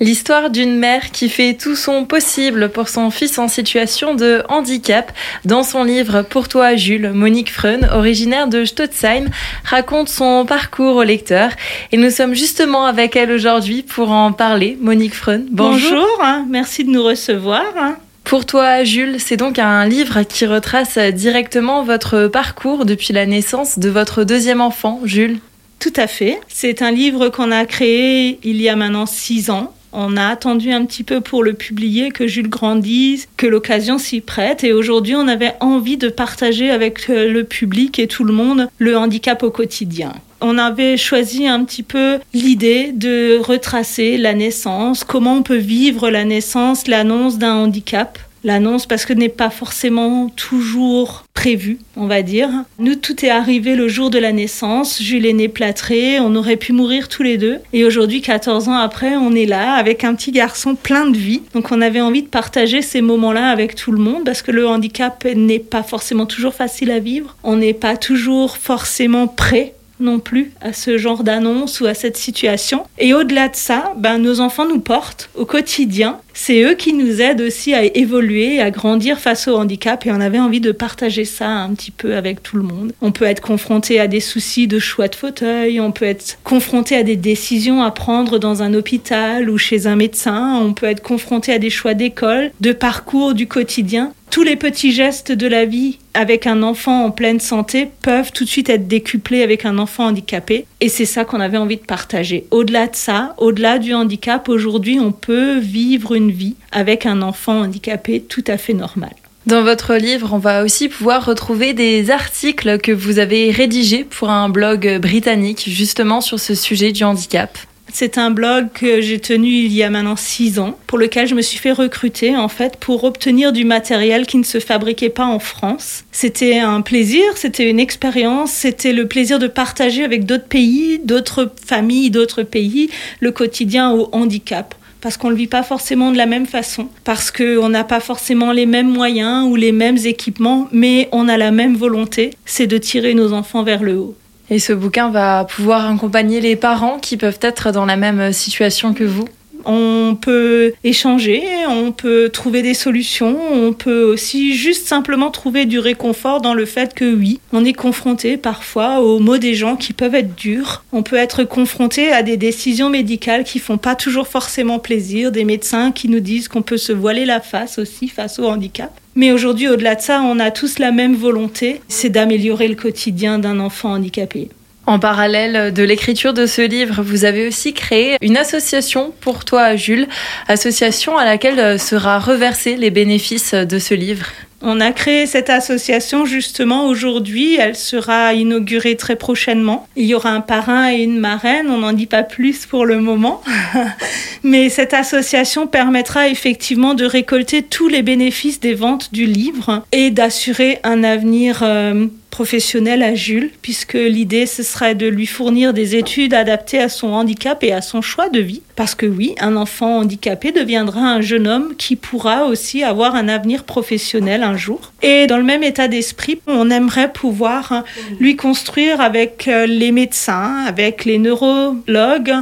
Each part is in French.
L'histoire d'une mère qui fait tout son possible pour son fils en situation de handicap. Dans son livre Pour toi Jules, Monique Freun, originaire de Stotzheim, raconte son parcours au lecteur. Et nous sommes justement avec elle aujourd'hui pour en parler. Monique Freun, bonjour. Bonjour, hein. merci de nous recevoir. Hein. Pour toi, Jules, c'est donc un livre qui retrace directement votre parcours depuis la naissance de votre deuxième enfant, Jules. Tout à fait. C'est un livre qu'on a créé il y a maintenant six ans on a attendu un petit peu pour le publier, que Jules grandisse, que l'occasion s'y prête. Et aujourd'hui, on avait envie de partager avec euh, le public et tout le monde le handicap au quotidien on avait choisi un petit peu l'idée de retracer la naissance, comment on peut vivre la naissance, l'annonce d'un handicap l'annonce parce que n'est pas forcément toujours prévu, on va dire. Nous, tout est arrivé le jour de la naissance. Jules est né plâtré, on aurait pu mourir tous les deux. Et aujourd'hui, 14 ans après, on est là avec un petit garçon plein de vie. Donc on avait envie de partager ces moments-là avec tout le monde parce que le handicap n'est pas forcément toujours facile à vivre. On n'est pas toujours forcément prêt non plus à ce genre d'annonce ou à cette situation. Et au-delà de ça, ben, nos enfants nous portent au quotidien. C'est eux qui nous aident aussi à évoluer, à grandir face au handicap et on avait envie de partager ça un petit peu avec tout le monde. On peut être confronté à des soucis de choix de fauteuil, on peut être confronté à des décisions à prendre dans un hôpital ou chez un médecin, on peut être confronté à des choix d'école, de parcours du quotidien tous les petits gestes de la vie avec un enfant en pleine santé peuvent tout de suite être décuplés avec un enfant handicapé. Et c'est ça qu'on avait envie de partager. Au-delà de ça, au-delà du handicap, aujourd'hui, on peut vivre une vie avec un enfant handicapé tout à fait normal. Dans votre livre, on va aussi pouvoir retrouver des articles que vous avez rédigés pour un blog britannique justement sur ce sujet du handicap. C'est un blog que j'ai tenu il y a maintenant six ans, pour lequel je me suis fait recruter en fait pour obtenir du matériel qui ne se fabriquait pas en France. C'était un plaisir, c'était une expérience, c'était le plaisir de partager avec d'autres pays, d'autres familles, d'autres pays, le quotidien au handicap parce qu'on ne le vit pas forcément de la même façon, parce qu'on n'a pas forcément les mêmes moyens ou les mêmes équipements, mais on a la même volonté, c'est de tirer nos enfants vers le haut. Et ce bouquin va pouvoir accompagner les parents qui peuvent être dans la même situation que vous on peut échanger, on peut trouver des solutions, on peut aussi juste simplement trouver du réconfort dans le fait que oui, on est confronté parfois aux mots des gens qui peuvent être durs. On peut être confronté à des décisions médicales qui font pas toujours forcément plaisir, des médecins qui nous disent qu'on peut se voiler la face aussi face au handicap. Mais aujourd'hui, au-delà de ça, on a tous la même volonté, c'est d'améliorer le quotidien d'un enfant handicapé. En parallèle de l'écriture de ce livre, vous avez aussi créé une association pour toi, Jules, association à laquelle sera reversé les bénéfices de ce livre. On a créé cette association justement aujourd'hui. Elle sera inaugurée très prochainement. Il y aura un parrain et une marraine. On n'en dit pas plus pour le moment. Mais cette association permettra effectivement de récolter tous les bénéfices des ventes du livre et d'assurer un avenir euh, professionnel à Jules, puisque l'idée, ce serait de lui fournir des études adaptées à son handicap et à son choix de vie. Parce que oui, un enfant handicapé deviendra un jeune homme qui pourra aussi avoir un avenir professionnel un jour. Et dans le même état d'esprit, on aimerait pouvoir lui construire avec euh, les médecins, avec les neurologues,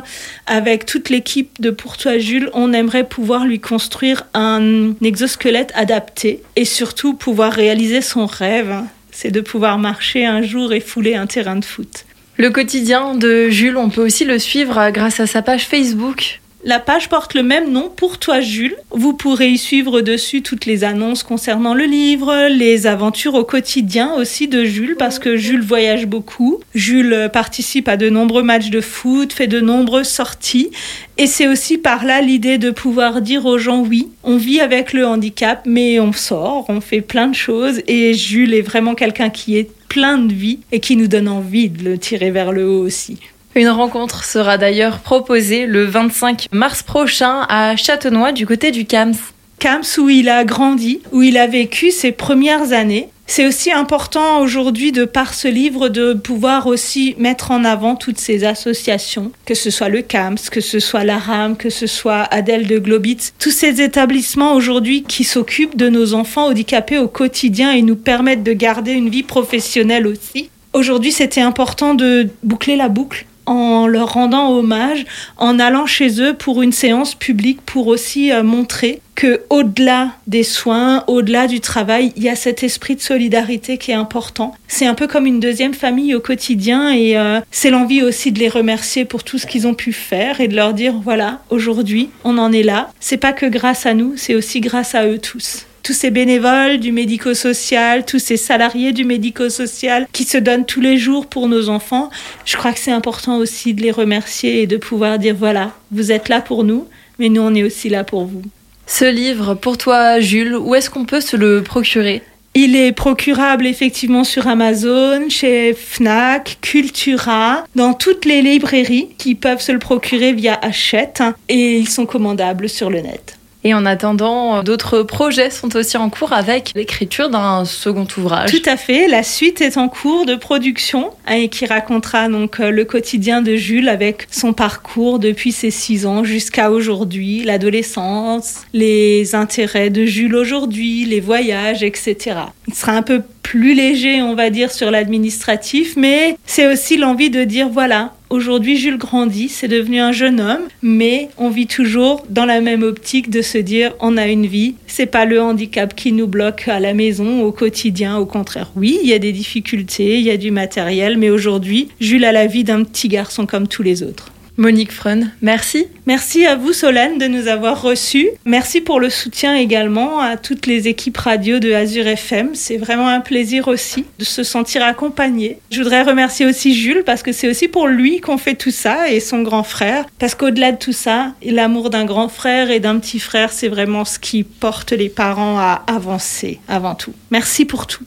avec toute l'équipe de Pour toi Jules, on aimerait pouvoir lui construire un exosquelette adapté et surtout pouvoir réaliser son rêve c'est de pouvoir marcher un jour et fouler un terrain de foot. Le quotidien de Jules, on peut aussi le suivre grâce à sa page Facebook. La page porte le même nom pour toi Jules. Vous pourrez y suivre dessus toutes les annonces concernant le livre, les aventures au quotidien aussi de Jules parce que Jules voyage beaucoup. Jules participe à de nombreux matchs de foot, fait de nombreuses sorties et c'est aussi par là l'idée de pouvoir dire aux gens oui, on vit avec le handicap mais on sort, on fait plein de choses et Jules est vraiment quelqu'un qui est plein de vie et qui nous donne envie de le tirer vers le haut aussi. Une rencontre sera d'ailleurs proposée le 25 mars prochain à Châtenois du côté du CAMS. CAMS où il a grandi, où il a vécu ses premières années. C'est aussi important aujourd'hui de par ce livre de pouvoir aussi mettre en avant toutes ces associations, que ce soit le CAMS, que ce soit la RAM, que ce soit Adèle de Globitz, tous ces établissements aujourd'hui qui s'occupent de nos enfants handicapés au quotidien et nous permettent de garder une vie professionnelle aussi. Aujourd'hui, c'était important de boucler la boucle en leur rendant hommage, en allant chez eux pour une séance publique pour aussi euh, montrer que au-delà des soins, au-delà du travail, il y a cet esprit de solidarité qui est important. C'est un peu comme une deuxième famille au quotidien et euh, c'est l'envie aussi de les remercier pour tout ce qu'ils ont pu faire et de leur dire voilà, aujourd'hui, on en est là. C'est pas que grâce à nous, c'est aussi grâce à eux tous tous ces bénévoles du médico-social, tous ces salariés du médico-social qui se donnent tous les jours pour nos enfants. Je crois que c'est important aussi de les remercier et de pouvoir dire voilà, vous êtes là pour nous, mais nous on est aussi là pour vous. Ce livre, pour toi Jules, où est-ce qu'on peut se le procurer? Il est procurable effectivement sur Amazon, chez Fnac, Cultura, dans toutes les librairies qui peuvent se le procurer via Hachette et ils sont commandables sur le net. Et en attendant, d'autres projets sont aussi en cours avec l'écriture d'un second ouvrage. Tout à fait. La suite est en cours de production et qui racontera donc euh, le quotidien de Jules avec son parcours depuis ses six ans jusqu'à aujourd'hui, l'adolescence, les intérêts de Jules aujourd'hui, les voyages, etc. Il sera un peu plus léger, on va dire, sur l'administratif, mais c'est aussi l'envie de dire voilà, Aujourd'hui, Jules grandit, c'est devenu un jeune homme, mais on vit toujours dans la même optique de se dire on a une vie. C'est pas le handicap qui nous bloque à la maison, au quotidien. Au contraire, oui, il y a des difficultés, il y a du matériel, mais aujourd'hui, Jules a la vie d'un petit garçon comme tous les autres. Monique Freun, merci. Merci à vous Solène de nous avoir reçus. Merci pour le soutien également à toutes les équipes radio de Azure FM. C'est vraiment un plaisir aussi de se sentir accompagné. Je voudrais remercier aussi Jules parce que c'est aussi pour lui qu'on fait tout ça et son grand frère. Parce qu'au-delà de tout ça, l'amour d'un grand frère et d'un petit frère, c'est vraiment ce qui porte les parents à avancer avant tout. Merci pour tout.